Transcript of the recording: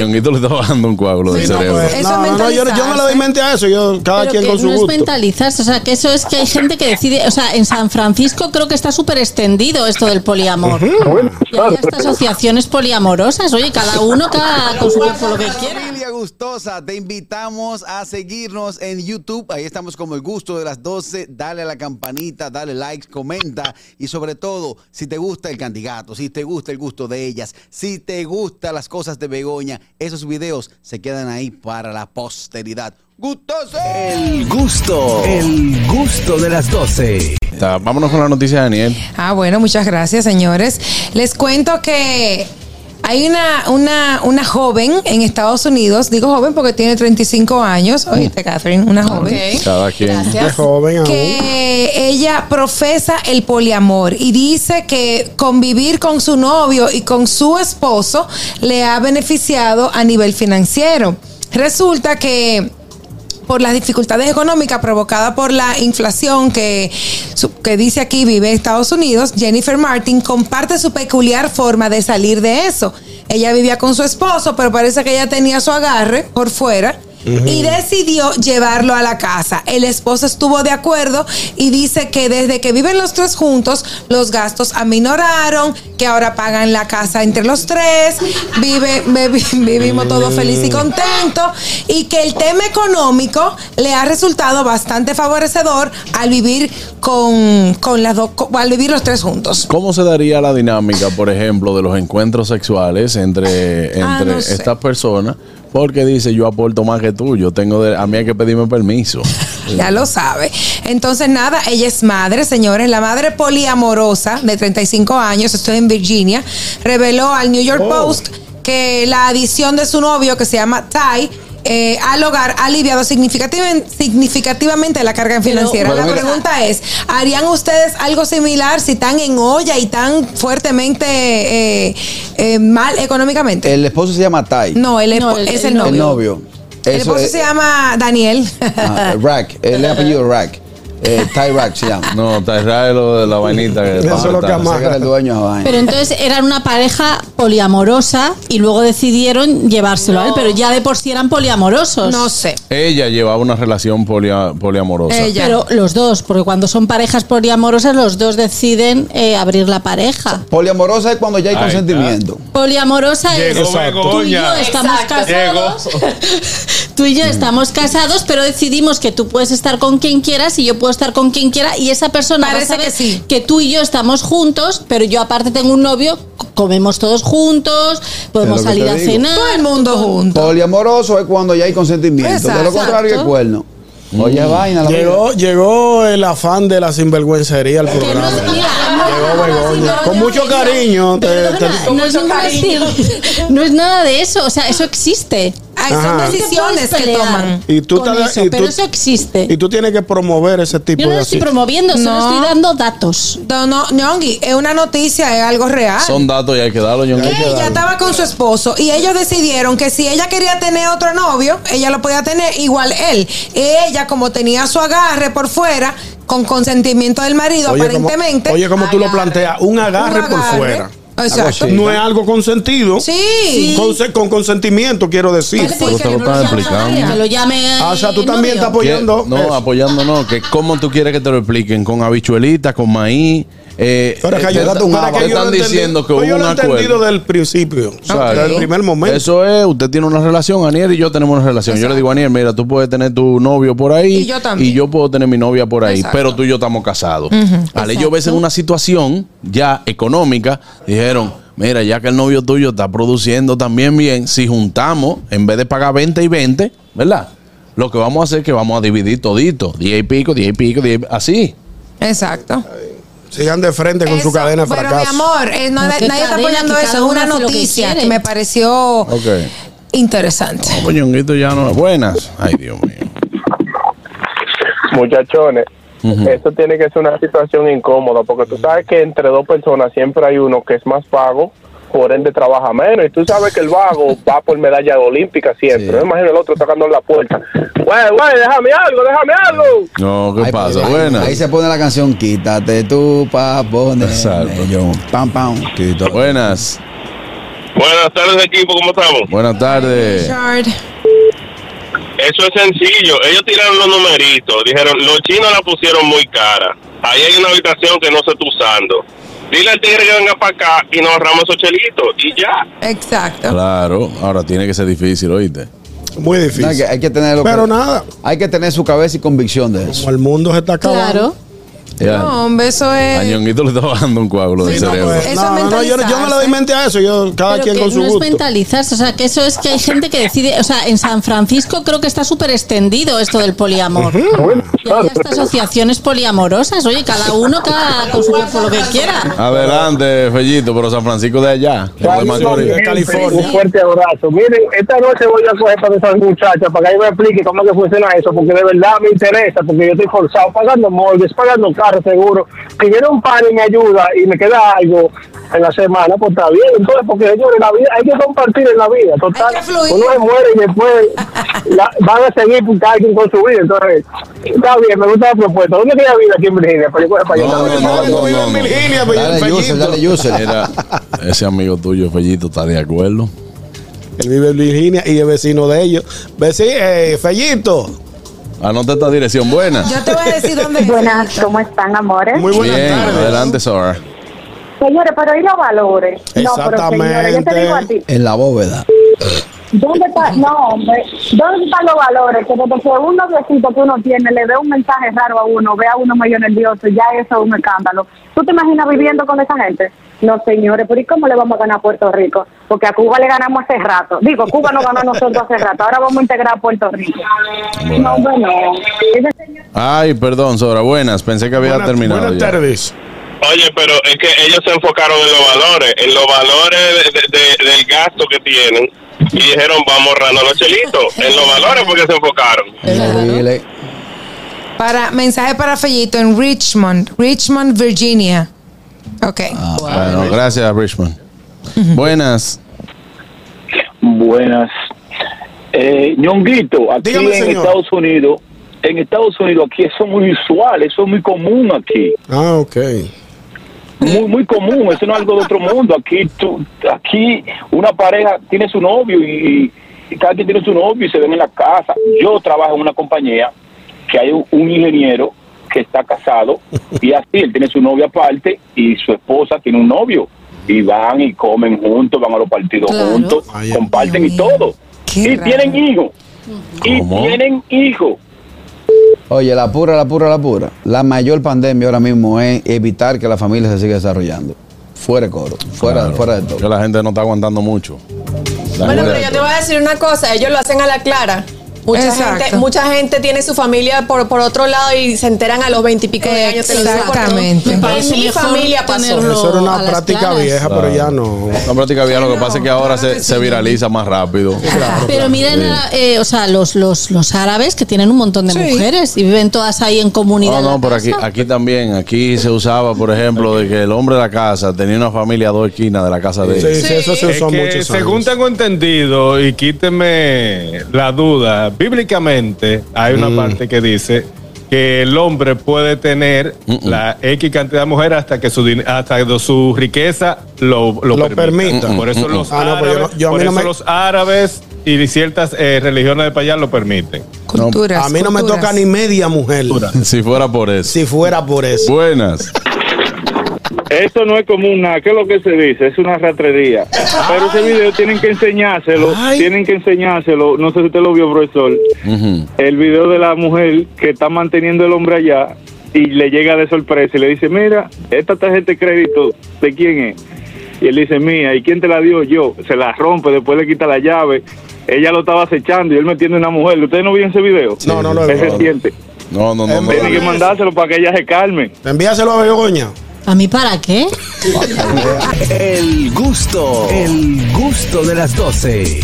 Ñonguito le está bajando un coágulo del cerebro. pues, Eso no, es no, no, yo, yo no le doy mentalizarse. mente a eso. Yo, cada Pero quien que con su no es gusto. mentalizarse, o sea, que eso es que hay gente que decide, o sea, en San Francisco creo que está súper extendido esto del poliamor. Y hay hasta asociaciones poliamorosas, oye, cada uno cada con su cuerpo lo que quiera. Familia gustosa, te invitamos a seguirnos en YouTube. Ahí estamos como el gusto de las 12. Dale a la campanita, dale like, comenta. Y sobre todo, si te gusta el candidato, si te gusta el gusto de ellas, si te gustan las cosas de Begoña, esos videos se quedan ahí para la posteridad. ¡Gustoso! El gusto, el gusto de las 12. Está, Vámonos con la noticia Daniel. Ah, bueno, muchas gracias, señores. Les cuento que hay una, una, una joven en Estados Unidos, digo joven porque tiene 35 años, oíste, Catherine, una joven. Cada quien. Gracias. joven que ella profesa el poliamor y dice que convivir con su novio y con su esposo le ha beneficiado a nivel financiero. Resulta que por las dificultades económicas provocadas por la inflación que, que dice aquí vive Estados Unidos, Jennifer Martin comparte su peculiar forma de salir de eso. Ella vivía con su esposo, pero parece que ella tenía su agarre por fuera. Y decidió llevarlo a la casa. El esposo estuvo de acuerdo y dice que desde que viven los tres juntos, los gastos aminoraron, que ahora pagan la casa entre los tres, vive, vivimos todos felices y contentos, y que el tema económico le ha resultado bastante favorecedor al vivir con, con las dos, al vivir los tres juntos. ¿Cómo se daría la dinámica, por ejemplo, de los encuentros sexuales entre, entre Ah, no sé. estas personas? Porque dice, yo aporto más que tú, yo tengo de, a mí hay que pedirme permiso. Ya lo sabe. Entonces, nada, ella es madre, señores. La madre poliamorosa de 35 años, estoy en Virginia, reveló al New York Post que la adición de su novio, que se llama Ty, eh, al hogar ha aliviado significativa- significativamente la carga financiera. pero la mira- pregunta es, ¿harían ustedes algo similar si están en olla y tan fuertemente eh, eh, mal económicamente? El esposo se llama Tai. no, es, No, el- es el el novio. El novio. El esposo es- se llama Daniel. ah, Rack. El apellido Rack. Eh, se llama. No, está Israel lo de la vainita que Eso es lo que está- ama- Ese era el dueño de la vaina. Pero entonces eran una pareja poliamorosa y luego decidieron llevárselo a él, pero ya de por sí eran poliamorosos. no sé. Ella llevaba una relación polia- poliamorosa. Ella. Pero los dos, porque cuando son parejas poliamorosas, los dos deciden eh, abrir la pareja. Poliamorosa es cuando ya hay consentimiento. Poliamorosa es Llegó tú y yo estamos casados. tú y yo estamos casados, pero decidimos que tú puedes estar con quien quieras y yo puedo estar con quien quiera y esa persona va a Parece saber que sí. que tú y yo estamos juntos, pero yo aparte tengo un novio, comemos todos juntos, podemos salir a digo. cenar. Todo el mundo junto. Poliamoroso es cuando ya hay consentimiento. De lo Exacto. contrario, es cuerno. Oye, vaina. la Llegó, llegó el afán de la sinvergüencería al no, programa. mira, Llegó no, Begoña. no, Con no, mucho no, cariño. te- te- no, es ningún estilo. no es nada de eso, o sea, eso existe. Ay, son Ajá. decisiones que toman. Y tú con te- eso, y pero tú- eso existe. Y tú tienes que promover ese tipo Yo no de lo estoy así. promoviendo, solo No. estoy dando datos. No, no, Ñongui, es una noticia, es algo real. Son datos y hay que darlo, ella estaba con su esposo y ellos decidieron que si ella quería tener otro novio, ella lo podía tener igual él. Ella, como tenía su agarre por fuera, con consentimiento del marido, Oye, como, aparentemente. oye, como tú lo planteas, un agarre, un por agarre. fuera. Exacto. No es algo consentido. Sí. Con, se- con consentimiento, quiero decir. Pues Pero te lo llame explicando. nadie, Que lo llame. Ah, o sea, tú también estás apoyando. No, eso. apoyando no. Que cómo tú quieres que te lo expliquen. Con habichuelitas, con maíz. Eh, Pero que eh, yo- un que yo están entendí- diciendo que hubo yo un lo he entendido acuerdo. del principio. Exacto. Desde el primer momento. Eso es, usted tiene una relación, Aniel y yo tenemos una relación. Yo le digo a Aniel, mira, tú puedes tener tu novio por ahí Y yo también. y yo puedo tener mi novia por ahí, Exacto. pero tú y yo estamos casados. Al ellos verse en una situación ya económica, dijeron, mira, ya que el novio tuyo está produciendo también bien, si juntamos, en vez de pagar 20 y 20, ¿verdad? Lo que vamos a hacer es que vamos a dividir todito, 10 y pico, 10 y pico, 10 y- así. Exacto. Sigan de frente con su cadena de Pero mi amor, eh, no- No, ¿qué nadie está apoyando eso. Es una que noticia que, me pareció interesante. Poñonguito ya no. Buenas. Ay, Dios mío. Muchachones, eso tiene que ser una situación incómoda, porque tú sabes que entre dos personas siempre hay uno que es más vago, por ende trabaja menos, y tú sabes que el vago va por medalla olímpica siempre. Sí. No imagino el otro tocando en la puerta. Güey, güey, déjame algo, déjame algo. No, ¿qué Ahí- pasa? ahí- Buenas. Ahí se pone la canción Quítate tú pa' ponerme Exacto. yo. Pam, pam. Quítate. Buenas. Buenas tardes, equipo, ¿cómo estamos? Buenas tardes. Richard. Eso es sencillo. Ellos tiraron los numeritos. Dijeron, los chinos la pusieron muy cara. Ahí hay una habitación que no se está usando. Dile al tigre que venga para acá y nos ahorramos esos chelitos. Y ya. Exacto. Claro, ahora tiene que ser difícil, ¿oíste? Muy No, hay, difícil. que, hay que tenerlo. Pero nada, Hay que tener su cabeza y convicción de eso. como el mundo se está acabando. Claro. Ya. No, hombre, eso A es. Ñonguito le está bajando un coágulo del Sí, no, cerebro. pues. Eso No, es no, yo, yo no le doy mente a eso. Yo, cada Pero quien que con su no es gusto. mentalizarse, o sea, que eso es que hay gente que decide, o sea, en San Francisco creo que está súper extendido esto del poliamor. Y hay hasta asociaciones poliamorosas, oye, cada uno cada con su cuerpo lo que quiera. Adelante, Fellito, pero San Francisco de allá. no de California. Un fuerte abrazo. Miren, esta noche voy a coger para esas muchachas para que ella me explique cómo que funciona eso, porque de verdad me interesa, porque yo estoy forzado pagando mortgage, pagando carro seguro. Que viene un par y me ayuda y me queda algo en la semana, pues está bien. Entonces, porque señores, la vida hay que compartir en la vida. Total, uno se muere y después la- van a seguir cada quien con su vida. Entonces, está bien, me gusta la propuesta. ¿Dónde queda vida aquí en Virginia? Para yo coger para allá. No, no, no, en no. Virginia, pero Dale, user, dale, user. Mira, ese amigo tuyo, Fellito, está de acuerdo. Él vive en Virginia y es vecino de ellos. Vecino, eh, Fellito. Anota esta dirección. Buena. Yo te voy a decir dónde es. Buenas, ¿cómo están, amores? Muy buenas Bien, tardes. adelante, Sora. Señores, pero ¿y los valores? No, pero señores, yo te digo a ti, En la bóveda. ¿dónde está? No, hombre, ¿dónde están los valores? Que desde que un noviecito que uno tiene le ve un mensaje raro a uno, ve a uno medio nervioso, ya eso es un escándalo. ¿Tú te imaginas viviendo con esa gente? No, señores, pero ¿y cómo le vamos a ganar a Puerto Rico? Porque a Cuba le ganamos hace rato. Digo, Cuba no ganó a nosotros hace rato, ahora vamos a integrar a Puerto Rico. No, bueno, señor... Ay, perdón, Sora. Buenas. Pensé que había Buenas- terminado Buenas ya. tardes. Oye, pero es que ellos se enfocaron en los valores, en los valores de- de- de- del gasto que tienen. Y dijeron, vamos ahorrando los chelitos. En los valores porque se enfocaron. Para, mensaje para Fellito en Richmond, Richmond, Virginia. Ok. Bueno, gracias, Richmond. Buenas. Buenas. Eh, Ñonguito, aquí Dígame, en señor. Estados Unidos, en Estados Unidos aquí eso es muy usual, eso es muy común aquí, Ah, ok. muy muy común, eso no es algo de otro mundo. Aquí tú, aquí una pareja tiene su novio y, y cada quien tiene su novio y se ven en la casa. Yo trabajo en una compañía que hay un, un ingeniero que está casado y así él tiene su novia aparte y su esposa tiene un novio y van y comen juntos, van a los partidos Claro. juntos, Ay, comparten Dios y mío. todo. Qué y raro. tienen hijos. Y tienen hijos. Oye, la pura, la pura, la pura. La mayor pandemia ahora mismo es evitar que la familia se siga desarrollando. Fuera de coro, fuera, Claro, fuera de Que todo. la gente no está aguantando mucho. La Bueno, pero yo te voy a decir una cosa, ellos lo hacen a la clara. Mucha Exacto. gente, mucha gente tiene su familia por, por otro lado y se enteran a los veintipico de años. Exactamente. Me En mi familia pasó. Eso era una práctica vieja, pero ya no. La práctica bien, lo que no, pasa es que ahora claro se, que se viraliza más rápido. Pero miren, eh, o sea, los, los, los árabes que tienen un montón de Sí. mujeres y viven todas ahí en comunidad. No, no, pero aquí, aquí también, aquí se usaba, por ejemplo, de que el hombre de la casa tenía una familia a dos esquinas de la casa de él. Sí, sí, eso se Es usó que, muchos según tengo entendido, y quíteme la duda, bíblicamente hay una Mm. parte que dice que el hombre puede tener la X cantidad de mujeres hasta que su hasta que su riqueza lo, lo, Lo permita. Por eso los Ah, no, yo yo no me- los árabes y ciertas eh, religiones de allá lo permiten. Culturas. A mí no me toca ni media mujer. Si fuera por eso. Si fuera por eso. Buenas. Eso no es común nada, ¿qué es lo que se dice? Es una ratrería. Pero ese video tienen que enseñárselo, Ay. tienen que enseñárselo. No sé si usted lo vio, profesor. Ujú. El video de la mujer que está manteniendo el hombre allá y le llega de sorpresa y le dice, mira, esta tarjeta de crédito, ¿de quién es? Y él dice, mía, ¿y quién te la dio? Yo. Se la rompe, después le quita la llave. Ella lo estaba acechando y él metiendo una mujer. ¿Ustedes no vieron ese video? No, no lo he Es visto. reciente. No, no, no. no. Tienen que mandárselo para que ella se calme. Envíaselo a Begoña. ¿A mí para qué? El gusto, el gusto de las 12.